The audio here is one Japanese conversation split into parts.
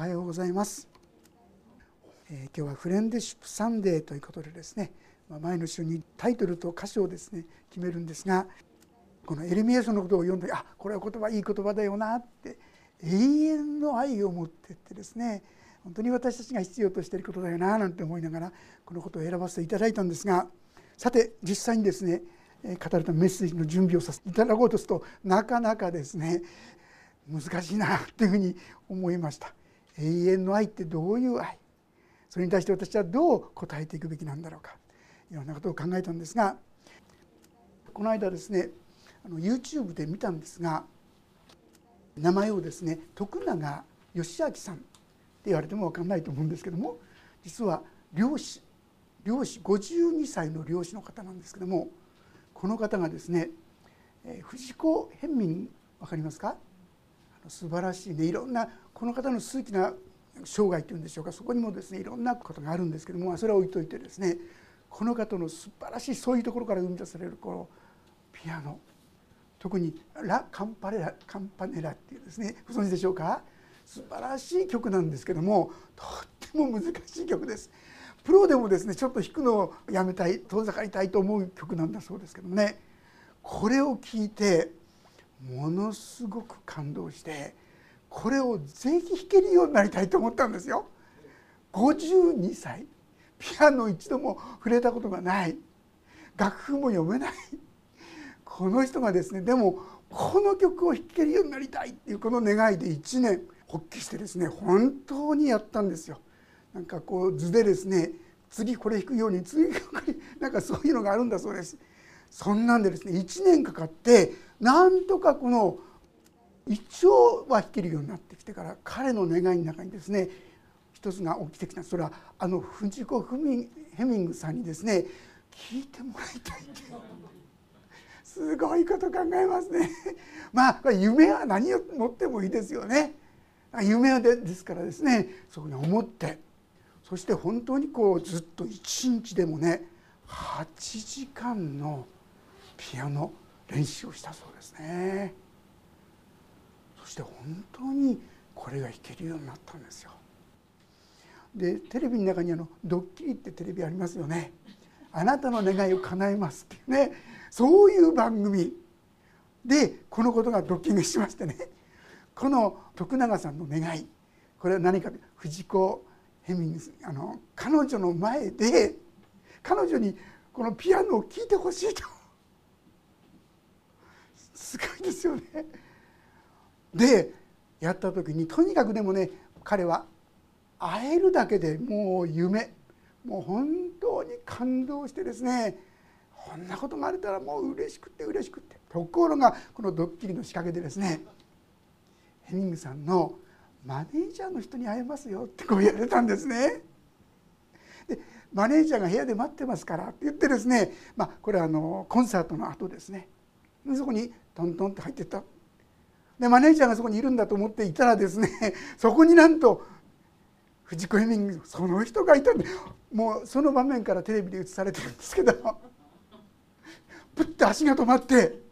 はようございます、えー、今日はフレンデシップサンデーということでですね、まあ、前の週にタイトルと歌詞をですね決めるんですがこのエレミエ書のことを読んであこれは言葉いい言葉だよなって永遠の愛を持ってってですね本当に私たちが必要としていることだよななんて思いながらこのことを選ばせていただいたんですがさて実際にですね語るためメッセージの準備をさせていただこうとするとなかなかですね難しいなというふうに思いました。永遠の愛ってどういう愛？それに対して私はどう答えていくべきなんだろうか？いろんなことを考えたんですがこの間ですねあの YouTube で見たんですが名前をですね徳永義明さんって言われても分かんないと思うんですけども実は漁師漁師52歳の漁師の方なんですけどもこの方がですね藤子変民分かりますか？素晴らしいね。いろんなこの方の数奇な生涯というんでしょうか。そこにもですねいろんなことがあるんですけどもそれは置いといてですねこの方の素晴らしいそういうところから生み出されるこのピアノ。特にラ・カンパレラカンパネラっていうですねご存知でしょうか。素晴らしい曲なんですけどもとっても難しい曲です。プロでもですねちょっと弾くのをやめたい遠ざかりたいと思う曲なんだそうですけどもね。これを聴いてものすごく感動してこれをぜひ弾けるようになりたいと思ったんですよ。52歳ピアノ一度も触れたことがない楽譜も読めないこの人がですねでもこの曲を弾けるようになりたいっていうこの願いで1年発起してですね本当にやったんですよ。なんかこう図でですね次これ弾くように次なんかそういうのがあるんだそうです。そんなんでですね1年かかってなんとかこの一応は弾けるようになってきてから彼の願いの中にですね一つが起きてきたそれはあの藤子ヘミングさんにですね聞いてもらいたいってすごいこと考えますね。まあ夢は何を持ってもいいですよね。夢でですからですねそこに思ってそして本当にこうずっと一日でもね8時間のピアノ練習をしたそうですね。そして本当にこれが弾けるようになったんですよ。でテレビの中にあのドッキリってテレビありますよね。あなたの願いを叶えますっていうね。そういう番組。でこのことがドッキングしましてね。この徳永さんの願い。これは何か。藤子ヘミングス。あの彼女の前で彼女にこのピアノを聴いてほしいと。すごいですよね。でやった時にとにかくでもね彼は会えるだけでもう夢もう本当に感動してですねこんなことがあれたらもう嬉しくて嬉しくてところがこのドッキリの仕掛けでですねヘミングさんのマネージャーの人に会えますよってこう言われたんですね。でマネージャーが部屋で待ってますからって言ってですね、まあ、これはあのコンサートの後ですねそこにトントンって入ってった。でマネージャーがそこにいるんだと思っていたらですね そこになんと藤子ヘミングその人がいたんでもうその場面からテレビで映されてるんですけど。プッて足が止まって。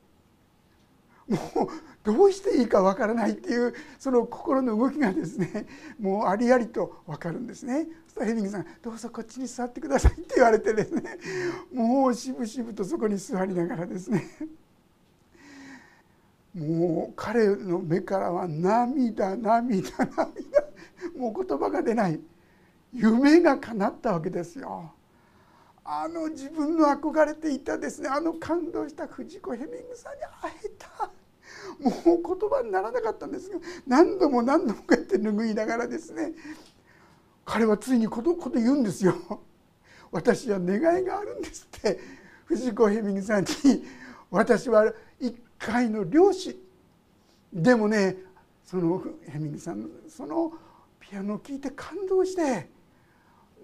もうどうしていいかわからないっていうその心の動きがですねもうありありと分かるんですね。そしたらヘミングさん「どうぞこっちに座ってください」って言われてですねもうしぶしぶとそこに座りながらですね。もう彼の目からは涙涙涙もう言葉が出ない。夢が叶ったわけですよ。あの自分の憧れていたですね。あの感動した藤子ヘミングさんに会えた。もう言葉にならなかったんですが何度も何度もこうやって拭いながらですね。彼はついにこのこと言うんですよ。私は願いがあるんですって。藤子ヘミングさんに。私は一回の漁師。でもねそのヘミングさんのそのピアノを聴いて感動して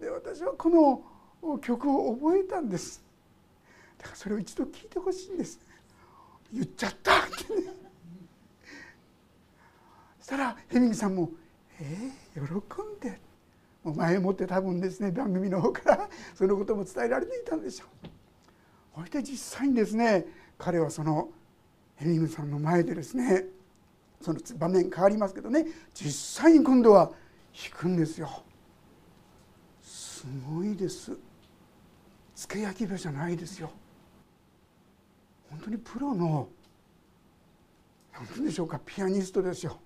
で私はこの曲を覚えたんです。だからそれを一度聴いてほしいんです。言っちゃったってね。そしたらヘミングさんも「えー、喜んで」もう前もって多分ですね番組の方からそのことも伝えられていたんでしょう。そして実際にですね彼はそのヘミングさんの前でですねその場面変わりますけどね実際に今度は引くんですよ。すごいです。付け焼き場じゃないですよ。本当にプロの何て言うんでしょうかピアニストですよ。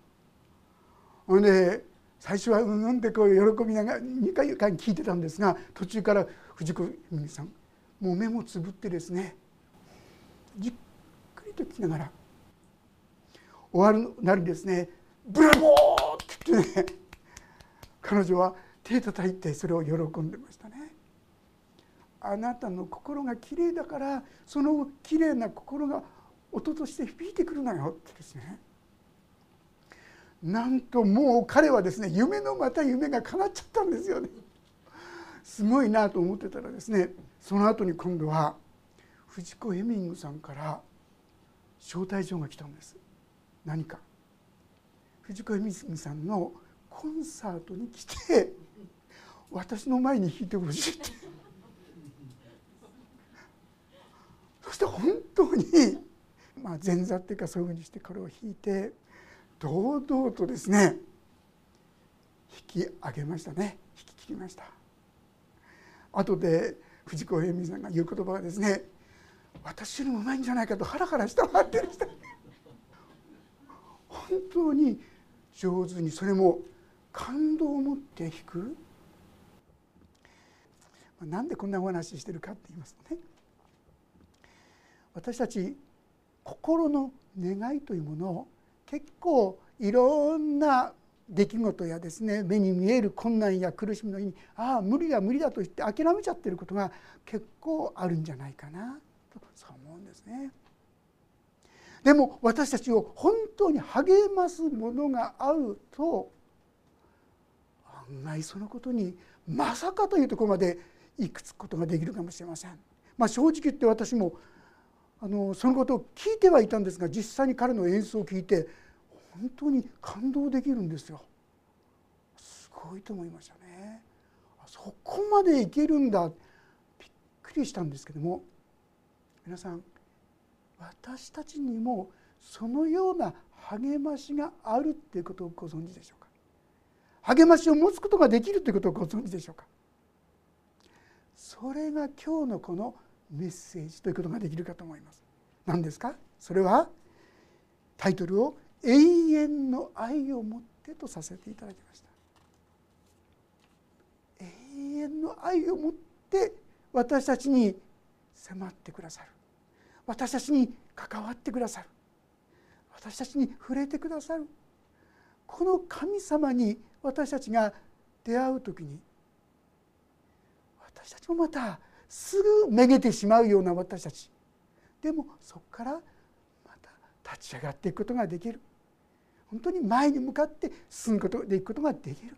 ほんで最初はうんうんってこう喜びながら2回間聞いてたんですが途中から藤子由美さんもう目もつぶってですねじっと聞きながら終わるなりですね「ブラボー!」って言ってね彼女は手叩いてそれを喜んでましたね。あなたの心がきれいだからそのきれいな心が音として響いてくるのよってですねなんともう彼はですね夢のまた夢が叶っちゃったんですよねすごいなと思ってたらですねその後に今度は藤子ヘミングさんから招待状が来たんです。何か。藤子ヘミングさんのコンサートに来て私の前に弾いてほしいって。そして本当に、まあ、前座っていうかそういうふうにしてこれを弾いて堂々とですね引き上げましたね。引き切りました。後で藤子平美さんが言う言葉はですね私よりもうまいんじゃないかとハラハラしたわってでした本当に上手にそれも感動を持って弾く。なんでこんなお話ししてるかって言いますとね。私たち心の願いというものを結構いろんな出来事やですね目に見える困難や苦しみの日にああ無理だ無理だと言って諦めちゃってることが結構あるんじゃないかな。うんですね。でも私たちを本当に励ますものがあると案外そのことにまさかというところまでいくつことができるかもしれません。まあ、正直言って私もあのそのことを聞いてはいたんですが実際に彼の演奏を聞いて本当に感動できるんですよ。すごいと思いましたね。そこまでいけるんだびっくりしたんですけども皆さん私たちにもそのような励ましがあるっていうことをご存知でしょうか？励ましを持つことができるということをご存知でしょうか？それが今日のこのメッセージということができるかと思います。何ですか？それはタイトルを「永遠の愛をもって」とさせていただきました。永遠の愛をもって私たちに迫ってくださる私たちに関わってくださる。私たちに触れてくださる。この神様に私たちが出会う時に私たちもまたすぐめげてしまうような私たち。でもそこからまた立ち上がっていくことができる。本当に前に向かって進むことでいくことができる。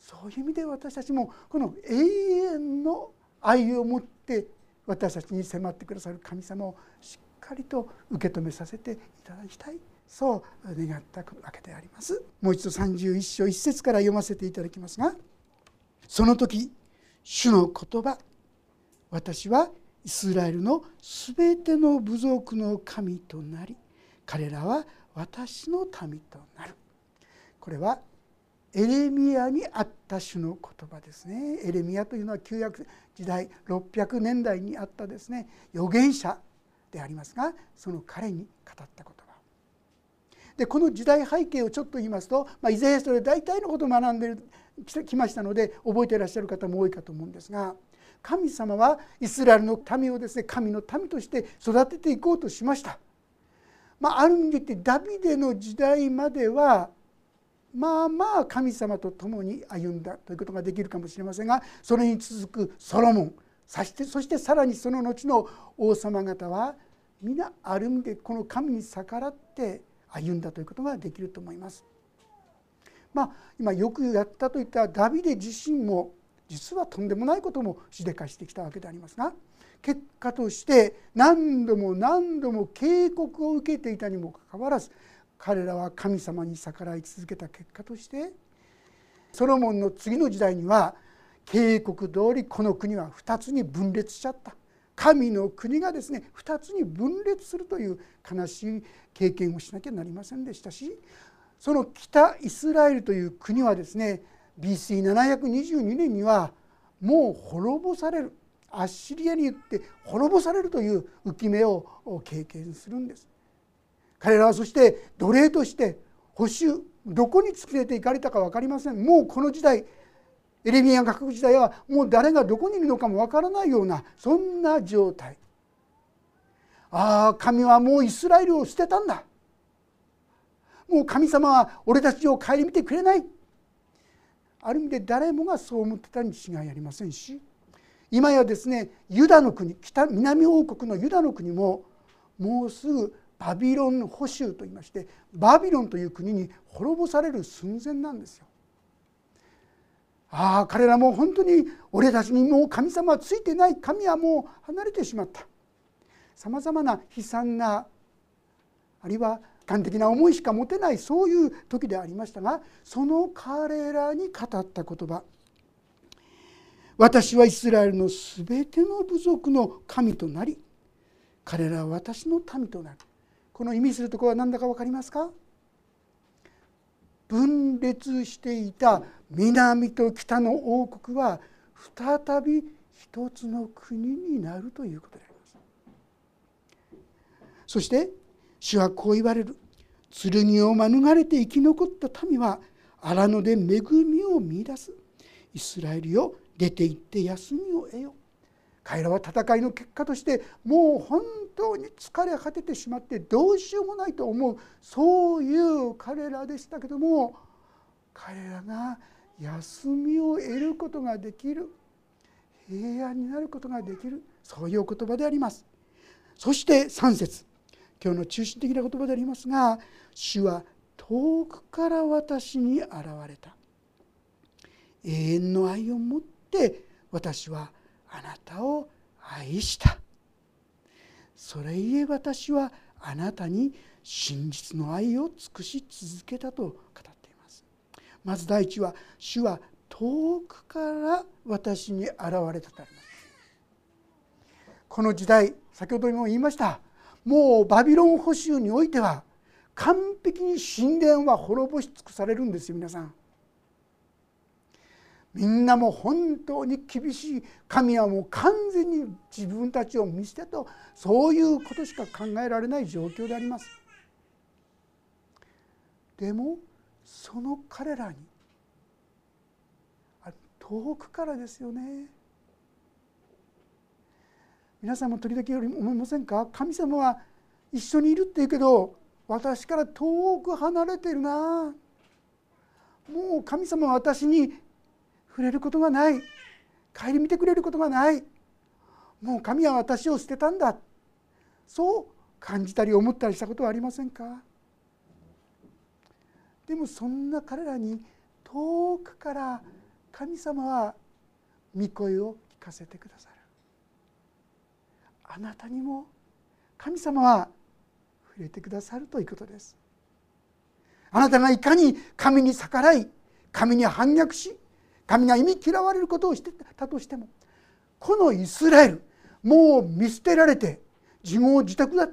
そういう意味で私たちもこの永遠の愛を持って私たちに迫ってくださる神様をしっかりと受け止めさせていただきたい。そう願ったわけであります。もう一度31章1節から読ませていただきますがその時主の言葉私はイスラエルのすべての部族の神となり彼らは私の民となる。これはエレミアにあった種の言葉ですね。エレミアというのは旧約時代600年代にあったですね。預言者でありますがその彼に語った言葉。でこの時代背景をちょっと言いますと、まあ、イザヤ書で大体のことを学んできましたので覚えていらっしゃる方も多いかと思うんですが神様はイスラエルの民をですね神の民として育てていこうとしました。まあ、ある意味で言ってダビデの時代まではまあまあ神様と共に歩んだということができるかもしれませんがそれに続くソロモンそしてそしてさらにその後の王様方は皆ある意味でこの神に逆らって歩んだということができると思います。まあ、今よくやったといったダビデ自身も実はとんでもないこともしでかしてきたわけでありますが結果として何度も何度も警告を受けていたにもかかわらず彼らは神様に逆らい続けた結果としてソロモンの次の時代には警告通りこの国は2つに分裂しちゃった。神の国がですね2つに分裂するという悲しい経験をしなきゃなりませんでしたしその北イスラエルという国はですね BC722 年にはもう滅ぼされる。アッシリアによって滅ぼされるという浮き目を経験するんです。彼らはそして奴隷として保守どこに連れて行かれたか分かりません。もうこの時代エレミア学時代はもう誰がどこにいるのかも分からないようなそんな状態。ああ神はもうイスラエルを捨てたんだ。もう神様は俺たちを顧みてくれない。ある意味で誰もがそう思ってたに違いありませんし。今やですねユダの国北南王国のユダの国ももうすぐバビロン保守といいましてバビロンという国に滅ぼされる寸前なんですよ。ああ彼らも本当に俺たちにもう神様はついてない神はもう離れてしまった。さまざまな悲惨なあるいは端的な思いしか持てないそういう時でありましたがその彼らに語った言葉。私はイスラエルのすべての部族の神となり彼らは私の民となる。この意味するところは何だか分かりますか？分裂していた南と北の王国は再び一つの国になるということであります。そして主はこう言われる。剣を免れて生き残った民は荒野で恵みを見いだす。イスラエルよ出て行って休みを得よ。彼らは戦いの結果としてもう本当に疲れ果ててしまってどうしようもないと思うそういう彼らでしたけども彼らが休みを得ることができる。平安になることができる。そういう言葉であります。そして3節。今日の中心的な言葉でありますが主は遠くから私に現れた。永遠の愛を持って私はあなたを愛した。それゆえ私はあなたに真実の愛を尽くし続けたと語っています。まず第一は主は遠くから私に現れたとあります。この時代先ほども言いました。もうバビロン捕囚においては完璧に神殿は滅ぼし尽くされるんですよ皆さん。みんなも本当に厳しい神はもう完全に自分たちを見捨てとそういうことしか考えられない状況であります。でもその彼らに遠くからですよね。皆さんも時々思いませんか？神様は一緒にいるって言うけど私から遠く離れてるな。もう神様は私に触れることがない。顧みてくれることがない。もう神は私を捨てたんだ。そう感じたり思ったりしたことはありませんか？でもそんな彼らに遠くから神様は御声を聞かせてくださる。あなたにも神様は触れてくださるということです。あなたがいかに神に逆らい神に反逆し神が忌み嫌われることをしてたとしてもこのイスラエルもう見捨てられて自業自得だ。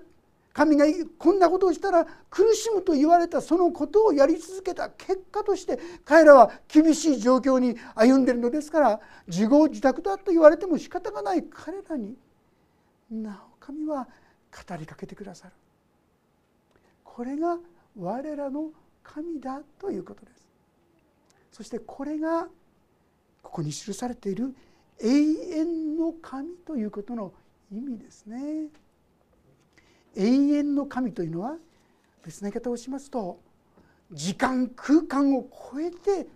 神がこんなことをしたら苦しむと言われたそのことをやり続けた。結果として彼らは厳しい状況に歩んでいるのですから自業自得だと言われても仕方がない。彼らになお神は語りかけてくださる。これが我らの神だということです。そしてこれがここに記されている永遠の神ということの意味ですね。永遠の神というのは別な言い方をしますと時間空間を超えて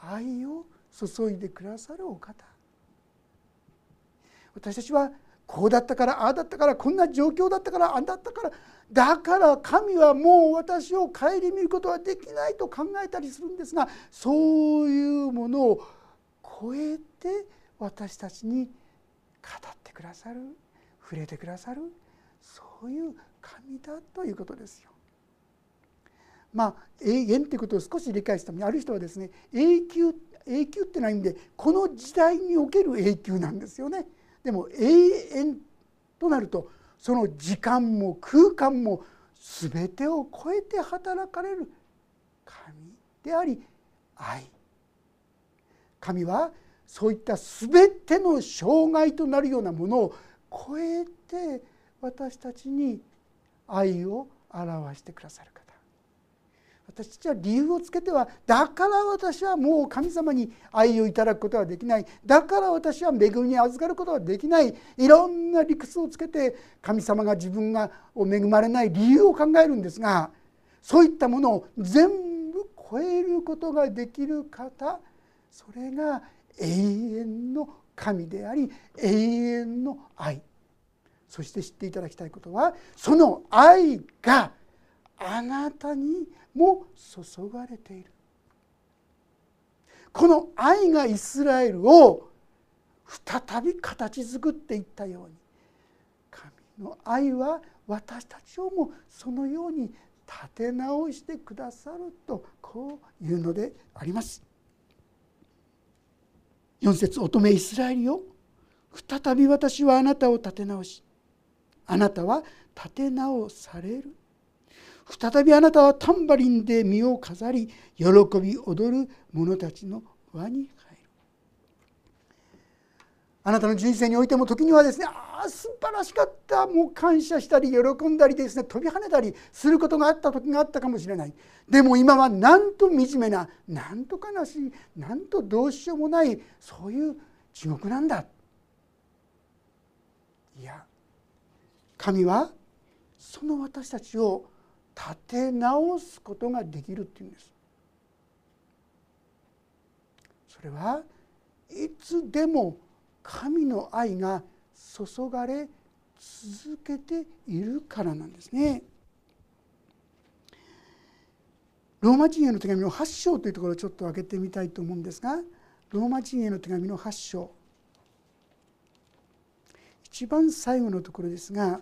愛を注いでくださるお方。私たちはこうだったからああだったからこんな状況だったからああだったからだから神はもう私を顧みることはできないと考えたりするんですがそういうものを超えて私たちに語ってくださる触れてくださるそういう神だということですよ。まあ永遠ということを少し理解するためにある人はですね永久永久ってないんでこの時代における永久なんですよね。でも永遠となるとその時間も空間も全てを超えて働かれる神であり愛。神はそういった全ての障害となるようなものを超えて私たちに愛を表してくださる方私たちは理由をつけてはだから私はもう神様に愛をいただくことはできない。だから私は恵みに預かることはできない。いろんな理屈をつけて神様が自分が恵まれない理由を考えるんですがそういったものを全部超えることができる方それが永遠の神であり永遠の愛。そして知っていただきたいことはその愛があなたにも注がれているこの愛がイスラエルを再び形作っていったように神の愛は私たちをもそのように立て直してくださるとこういうのであります。4節乙女イスラエルよ再び私はあなたを立て直しあなたは立て直される再びあなたはタンバリンで身を飾り喜び踊る者たちの輪に入る。あなたの人生においても時にはですねああ素晴らしかった。もう感謝したり喜んだりですね飛び跳ねたりすることがあった時があったかもしれない。でも今はなんと惨めななんと悲しいなんとどうしようもないそういう地獄なんだ。いや神はその私たちを立て直すことができるっていうんですそれはいつでも神の愛が注がれ続けているからなんですね。ローマ人への手紙の8章というところをちょっと開けてみたいと思うんですがローマ人への手紙の8章一番最後のところですが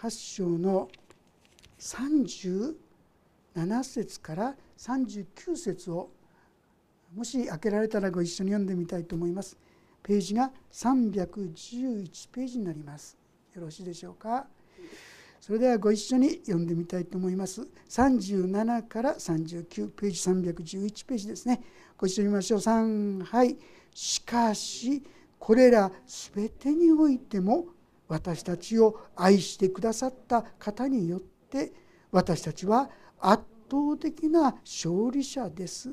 8章の37節から39節をもし開けられたらご一緒に読んでみたいと思います。ページが311ページになります。よろしいでしょうか？それではご一緒に読んでみたいと思います。37から39ページ311ページですね。ご一緒に見ましょう。3はいしかしこれら全てにおいても私たちを愛してくださった方によって私たちは圧倒的な勝利者です。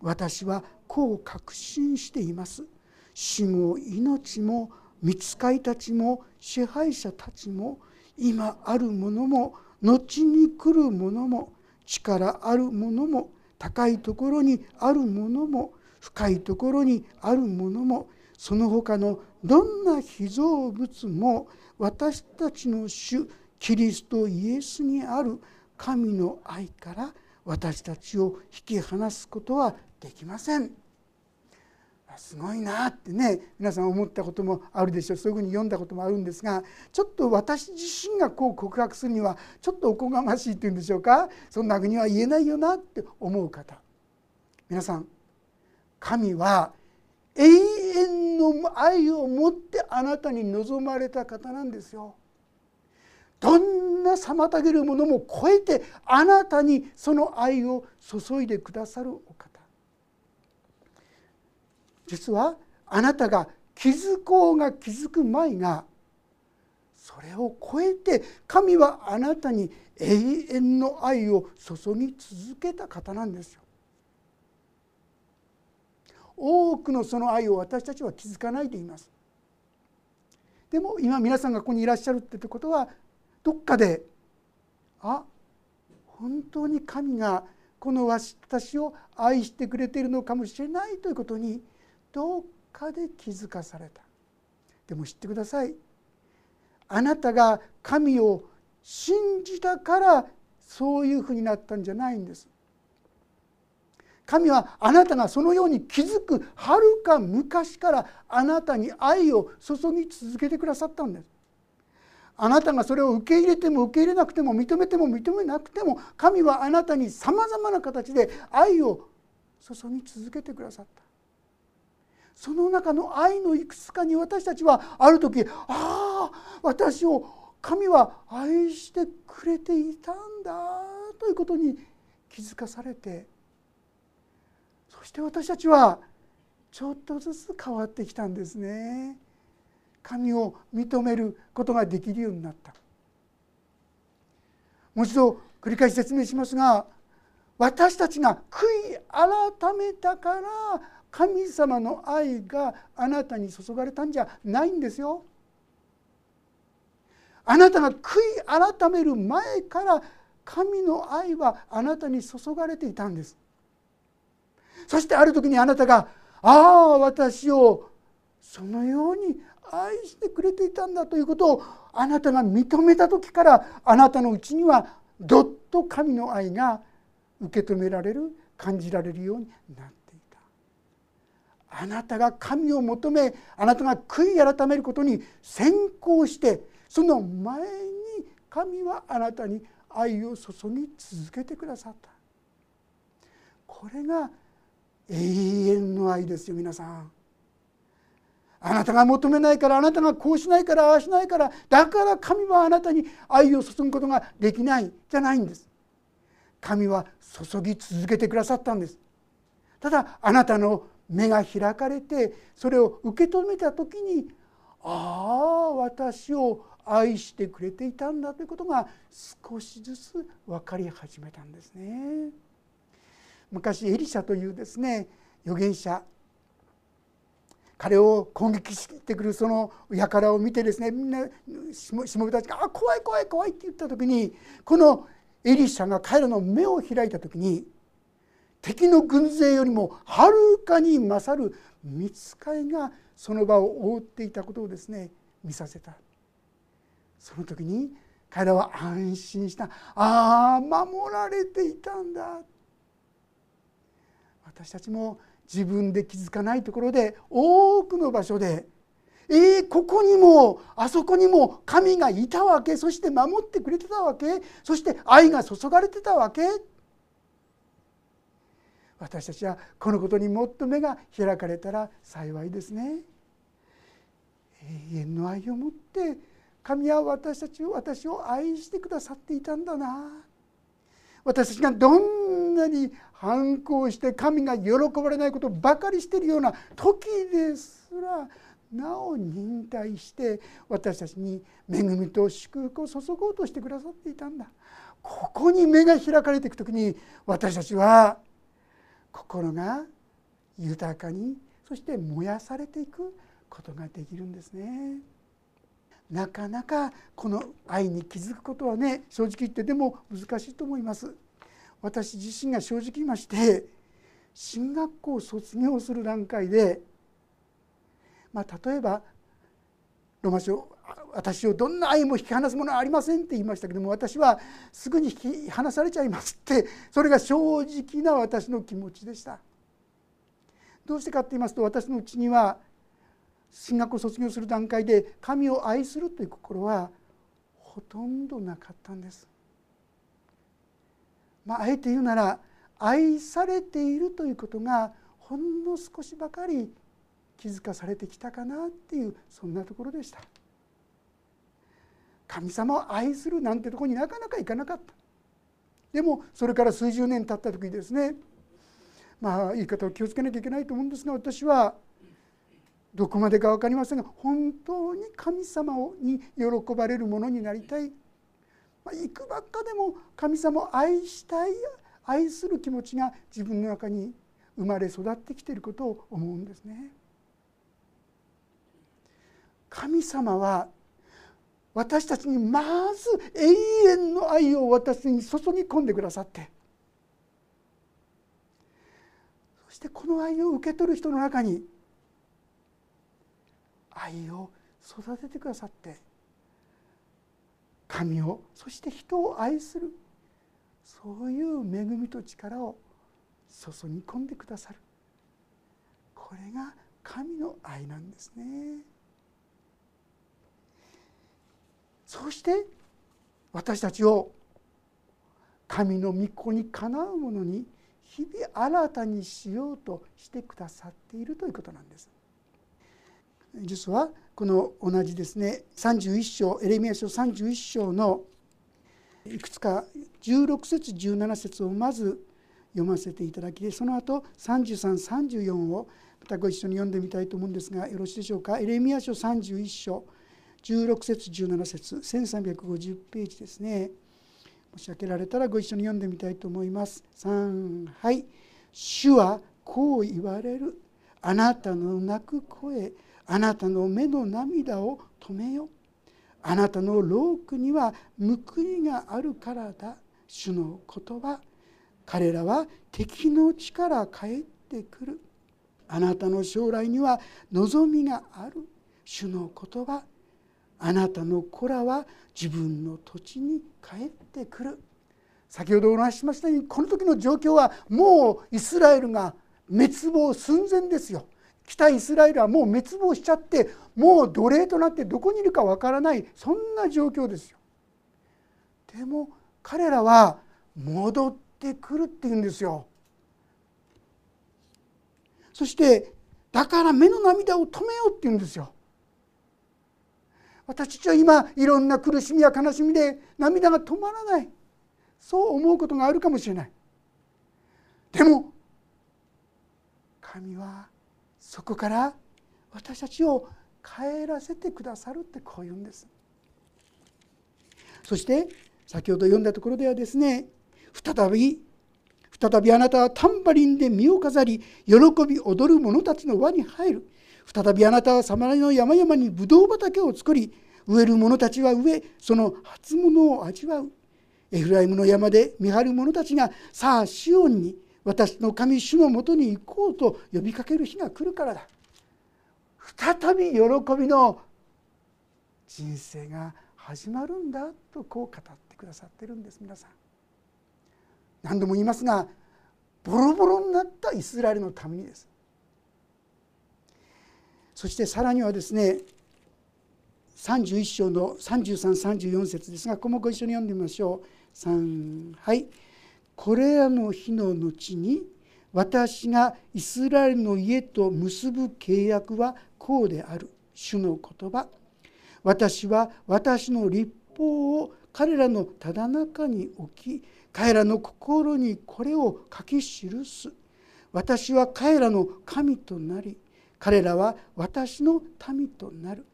私はこう確信しています。死も命も見つかいたちも支配者たちも今あるものも後に来るものも力あるものも高いところにあるものも深いところにあるものもその他のどんな被造物も私たちの主キリストイエスにある神の愛から私たちを引き離すことはできません。すごいなってね皆さん思ったこともあるでしょうそういうふうに読んだこともあるんですがちょっと私自身がこう告白するにはちょっとおこがましいっていうんでしょうかそんなふうには言えないよなって思う方皆さん神は永遠の愛を持ってあなたに望まれた方なんですよ。どんな妨げるものも超えてあなたにその愛を注いでくださるお方実はあなたが気づこうが気づく前がそれを超えて神はあなたに永遠の愛を注ぎ続けた方なんですよ。多くのその愛を私たちは気づかないでいます。でも今皆さんがここにいらっしゃるってことはどっかであ本当に神がこの私を愛してくれているのかもしれないということにどっかで気づかされた。でも知ってください。あなたが神を信じたからそういうふうになったんじゃないんです。神はあなたがそのように気づくはるか昔からあなたに愛を注ぎ続けてくださったんです。あなたがそれを受け入れても受け入れなくても認めても認めなくても神はあなたにさまざまな形で愛を注ぎ続けてくださった。その中の愛のいくつかに私たちはある時ああ私を神は愛してくれていたんだということに気づかされてそして私たちはちょっとずつ変わってきたんですね。神を認めることができるようになったもう一度繰り返し説明しますが私たちが悔い改めたから神様の愛があなたに注がれたんじゃないんですよ。あなたが悔い改める前から神の愛はあなたに注がれていたんです。そしてある時にあなたが「ああ私をそのように愛してくれていたんだ」ということをあなたが認めた時からあなたのうちにはどっと神の愛が受け止められる感じられるようになっていた。あなたが神を求めあなたが悔い改めることに先行してその前に神はあなたに愛を注ぎ続けてくださった。これが永遠の愛ですよ皆さん。あなたが求めないからあなたがこうしないからああしないからだから神はあなたに愛を注ぐことができないじゃないんです神は注ぎ続けてくださったんですただあなたの目が開かれてそれを受け止めた時にああ私を愛してくれていたんだということが少しずつ分かり始めたんですね。昔エリシャというですね預言者彼を攻撃してくるその輩を見てですねみんなしもべたちが「あ怖い怖い怖い」って言った時にこのエリシャが彼らの目を開いた時に敵の軍勢よりもはるかに勝る見つかいがその場を覆っていたことをですね見させた。その時に彼らは安心した。ああ守られていたんだ。私たちも自分で気づかないところで多くの場所でえー、ここにもあそこにも神がいたわけそして守ってくれてたわけそして愛が注がれてたわけ私たちはこのことにもっと目が開かれたら幸いですね。永遠の愛を持って神は私たちを私を愛してくださっていたんだな私たちがどんなに反抗して神が喜ばれないことばかりしているような時ですらなお忍耐して私たちに恵みと祝福を注ごうとしてくださっていたんだここに目が開かれていく時に私たちは心が豊かにそして燃やされていくことができるんですね。なかなかこの愛に気づくことはね正直言ってでも難しいと思います。私自身が正直言いまして進学校を卒業する段階でまあ、例えばロマ書私をどんな愛も引き離すものはありませんって言いましたけども私はすぐに引き離されちゃいますってそれが正直な私の気持ちでした。どうしてかって言いますと私のうちには進学を卒業する段階で神を愛するという心はほとんどなかったんです。まああえて言うなら愛されているということがほんの少しばかり気づかされてきたかなっていうそんなところでした。神様を愛するなんてところになかなか行かなかった。でもそれから数十年経った時にですね。まあ言い方を気をつけなきゃいけないと思うんですが私はどこまでか分かりませんが本当に神様に喜ばれるものになりたい、まあ、いくばっかでも神様を愛したい愛する気持ちが自分の中に生まれ育ってきていることを思うんですね。神様は私たちにまず永遠の愛を私に注ぎ込んでくださってそしてこの愛を受け取る人の中に愛を育ててくださって神をそして人を愛するそういう恵みと力を注ぎ込んでくださるこれが神の愛なんですね。そして私たちを神の御子にかなうものに日々新たにしようとしてくださっているということなんです。実はこの同じですね。31章エレミア書31章のいくつか16節17節をまず読ませていただきその後3334をまたご一緒に読んでみたいと思うんですがよろしいでしょうか？エレミア書31章16節17節1350ページですね。申し上げられたらご一緒に読んでみたいと思います。3はい。主はこう言われる。あなたの泣く声あなたの目の涙を止めよあなたの労苦には報いがあるからだ。主の言葉。彼らは敵の地から帰ってくる。あなたの将来には望みがある。主の言葉。あなたの子らは自分の土地に帰ってくる。先ほどお話ししましたようにこの時の状況はもうイスラエルが滅亡寸前ですよ。北イスラエルはもう滅亡しちゃってもう奴隷となってどこにいるかわからないそんな状況ですよ。でも彼らは戻ってくるっていうんですよ。そしてだから目の涙を止めようって言うんですよ。私たちは今いろんな苦しみや悲しみで涙が止まらない。そう思うことがあるかもしれない。でも神はそこから私たちを帰らせてくださるってこう言うんです。そして先ほど読んだところではですね再び再びあなたはタンバリンで身を飾り喜び踊る者たちの輪に入る。再びあなたはサマリの山々にブドウ畑を作り植える者たちは植えその初物を味わう。エフライムの山で見張る者たちがさあシオンに私の神主のもとに行こうと呼びかける日が来るからだ。再び喜びの人生が始まるんだとこう語ってくださってるんです皆さん。何度も言いますがボロボロになったイスラエルのためにです。そしてさらにはですね31章の3334節ですがここもご一緒に読んでみましょう。3はい。これらの日の後に私がイスラエルの家と結ぶ契約はこうである。主の言葉。私は私の立法を彼らのただ中に置き彼らの心にこれを書き記す。私は彼らの神となり彼らは私の民となる。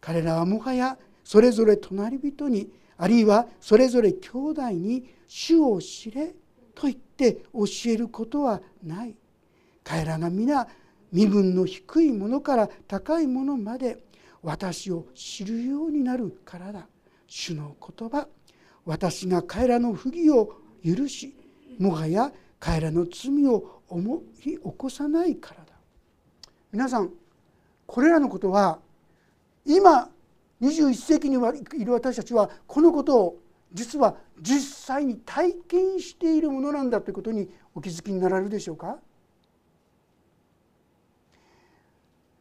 彼らはもはやそれぞれ隣人にあるいはそれぞれ兄弟に主を知れと言って教えることはない。彼らが皆身分の低いものから高いものまで私を知るようになるからだ。主の言葉。私が彼らの不義を許しもはや彼らの罪を思い起こさないからだ。皆さんこれらのことは今21世紀にいる私たちはこのことを実は実際に体験しているものなんだということにお気づきになられるでしょうか？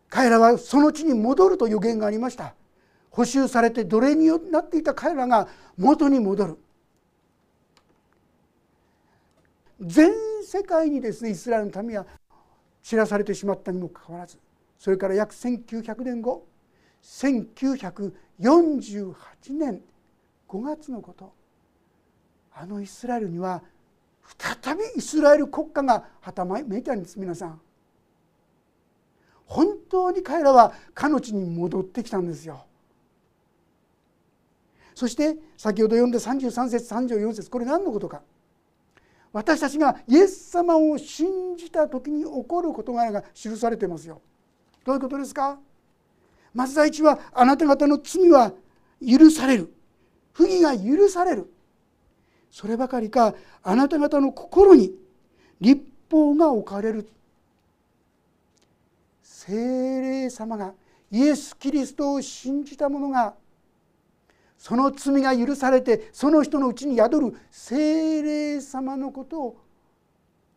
彼らはその地に戻ると予言がありました。補修されて奴隷になっていた彼らが元に戻る。全世界にですねイスラエルの民は知らされてしまったにもかかわらずそれから約1900年後1948年5月のこと。あのイスラエルには再びイスラエル国家がはためいたんです皆さん。本当に彼らはかの地に戻ってきたんですよ。そして先ほど読んだ33節34節これ何のことか。私たちがイエス様を信じた時に起こる事柄が記されてますよ。どういうことですか？まず第一はあなた方の罪は許される。不義が許される。そればかりかあなた方の心に立法が置かれる。精霊様がイエス・キリストを信じた者がその罪が許されてその人のうちに宿る精霊様のことを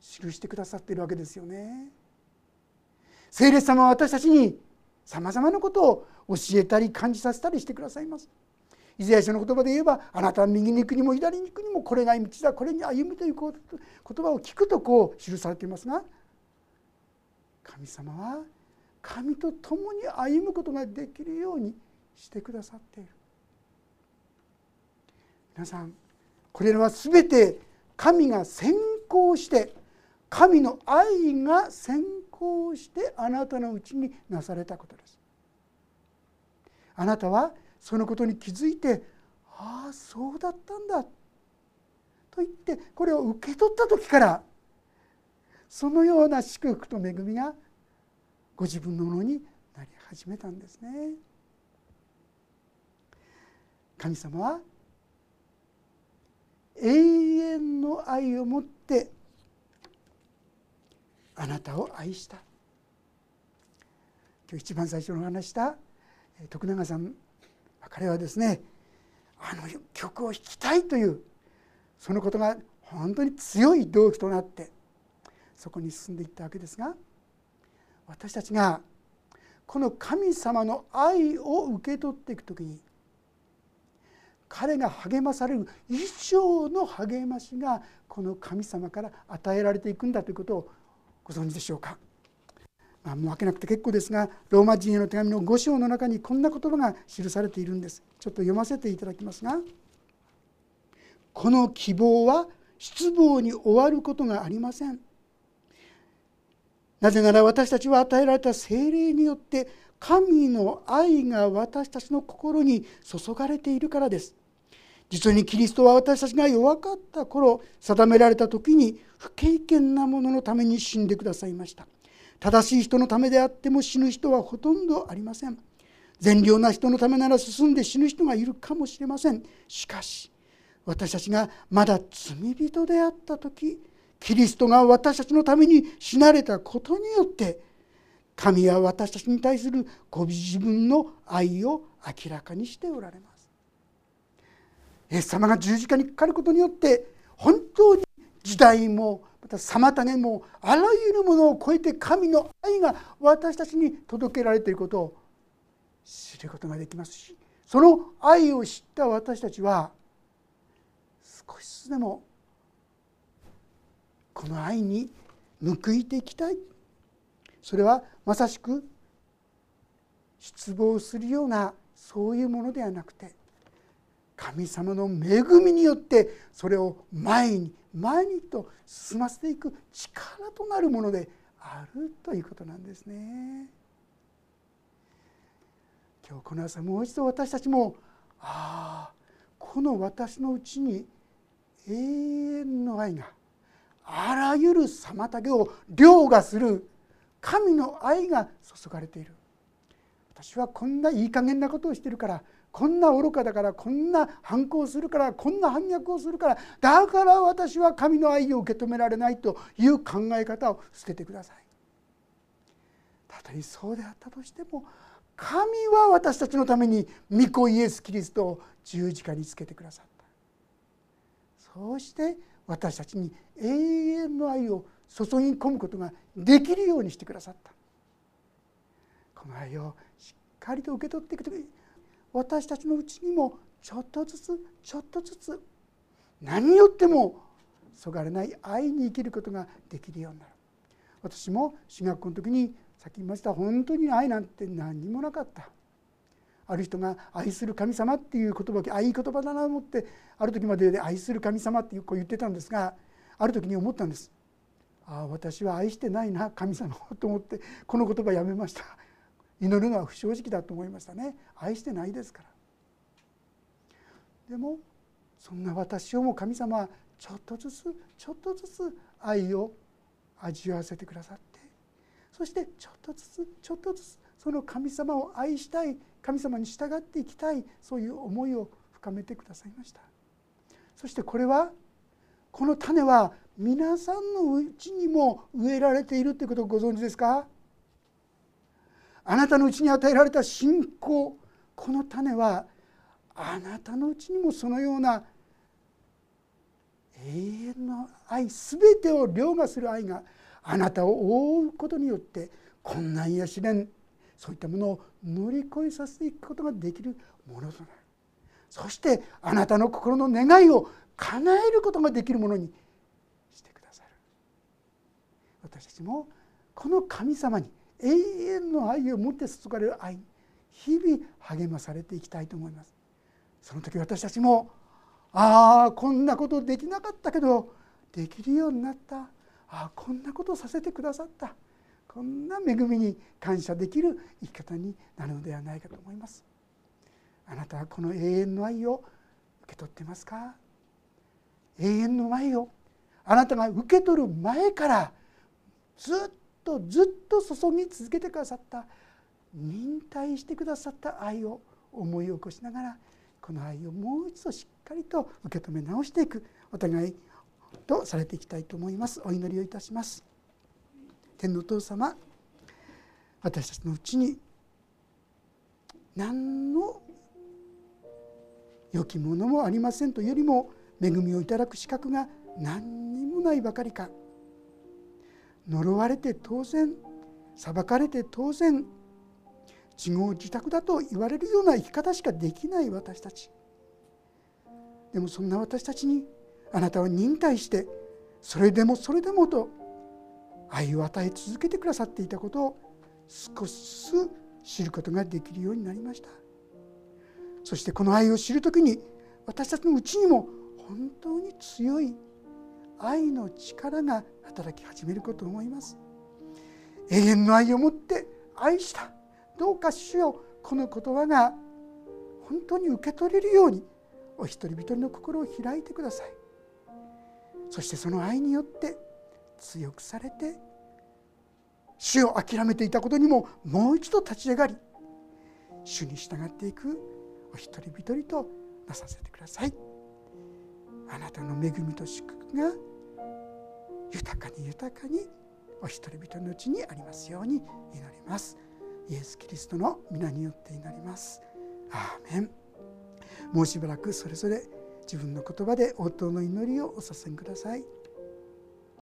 記してくださっているわけですよね。聖霊様は私たちにさまざまなことを教えたり感じさせたりしてくださいます。イザヤ書の言葉で言えばあなたは右に行くにも左に行くにもこれが道だこれに歩むという言葉を聞くとこう記されていますが神様は神と共に歩むことができるようにしてくださっている皆さんこれらは全て神が先行して神の愛が先行してあなたのうちになされたことですあなたはそのことに気づいてああそうだったんだと言ってこれを受け取った時からそのような祝福と恵みがご自分のものになり始めたんですね。神様は永遠の愛を持ってあなたを愛した。今日一番最初の話した徳永さん彼はですねあの曲を弾きたいというそのことが本当に強い動機となってそこに進んでいったわけですが私たちがこの神様の愛を受け取っていく時に彼が励まされる以上の励ましがこの神様から与えられていくんだということをご存知でしょうか？まあ、もう開けなくて結構ですがローマ人への手紙の5章の中にこんな言葉が記されているんです。ちょっと読ませていただきますがこの希望は失望に終わることがありません。なぜなら私たちは与えられた精霊によって神の愛が私たちの心に注がれているからです。実にキリストは私たちが弱かった頃定められた時に不経験なもののために死んでくださいました。正しい人のためであっても死ぬ人はほとんどありません。善良な人のためなら進んで死ぬ人がいるかもしれません。しかし私たちがまだ罪人であった時キリストが私たちのために死なれたことによって神は私たちに対するご自分の愛を明らかにしておられます。イエス様が十字架にかかることによって本当に時代もまた妨げもあらゆるものを超えて神の愛が私たちに届けられていることを知ることができますしその愛を知った私たちは少しずつでもこの愛に報いていきたい。それはまさしく失望するようなそういうものではなくて神様の恵みによってそれを前に前にと進ませていく力となるものであるということなんですね。今日この朝もう一度私たちもああこの私のうちに永遠の愛があらゆる妨げを凌駕する神の愛が注がれている私はこんないい加減なことをしてるからこんな愚かだからこんな反抗するからこんな反逆をするからだから私は神の愛を受け止められないという考え方を捨ててください。たとえそうであったとしても神は私たちのために御子イエス・キリストを十字架につけてくださった。そうして私たちに永遠の愛を注ぎ込むことができるようにしてくださった。この愛をしっかりと受け取っていく時私たちのうちにもちょっとずつちょっとずつ何によってもそがれない愛に生きることができるようになる。私も進学校の時にさっき言いました本当に愛なんて何にもなかった。ある人が「愛する神様」っていう言葉あいい言葉だなと思ってある時までで「愛する神様」ってこう言ってたんですがある時に思ったんです。ああ私は愛してないな神様と思ってこの言葉やめました。祈るのは不正直だと思いましたね。愛してないですから。でもそんな私をも神様はちょっとずつちょっとずつ愛を味わわせてくださってそしてちょっとずつちょっとずつその神様を愛したい神様に従っていきたいそういう思いを深めてくださいました。そしてこれはこの種は皆さんのうちにも植えられているということをご存知ですか？あなたのうちに与えられた信仰この種はあなたのうちにもそのような永遠の愛全てを凌駕する愛があなたを覆うことによって困難や試練そういったものを乗り越えさせていくことができるものとなる。そしてあなたの心の願いを叶えることができるものにしてくださる。私たちもこの神様に永遠の愛を持って注がれる愛に日々励まされていきたいと思います。その時私たちもああこんなことできなかったけどできるようになった。ああこんなことをさせてくださった。こんな恵みに感謝できる生き方になるのではないかと思います。あなたはこの永遠の愛を受け取ってますか？永遠の愛をあなたが受け取る前からずっとずっと注ぎ続けてくださった忍耐してくださった愛を思い起こしながらこの愛をもう一度しっかりと受け止め直していくお互いとされていきたいと思います。お祈りをいたします。天のお父様私たちのうちに何の良きものもありませんというよりも恵みをいただく資格が何にもないばかりか。呪われて当然裁かれて当然自業自得だと言われるような生き方しかできない私たち。でもそんな私たちにあなたは忍耐してそれでもそれでもと愛を与え続けてくださっていたことを少しずつ知ることができるようになりました。そしてこの愛を知る時に私たちのうちにも本当に強い愛の力が働き始めることを思います。永遠の愛を持って愛した。どうか主よこの言葉が本当に受け取れるようにお一人一人の心を開いてください。そしてその愛によって強くされて主を諦めていたことにももう一度立ち上がり主に従っていくお一人一人となさせてください。あなたの恵みと祝福が豊かに豊かにお一人々のうちにありますように祈ります。イエス・キリストの皆によって祈ります。アーメン。もうしばらくそれぞれ自分の言葉で応答の祈りをお捧げください。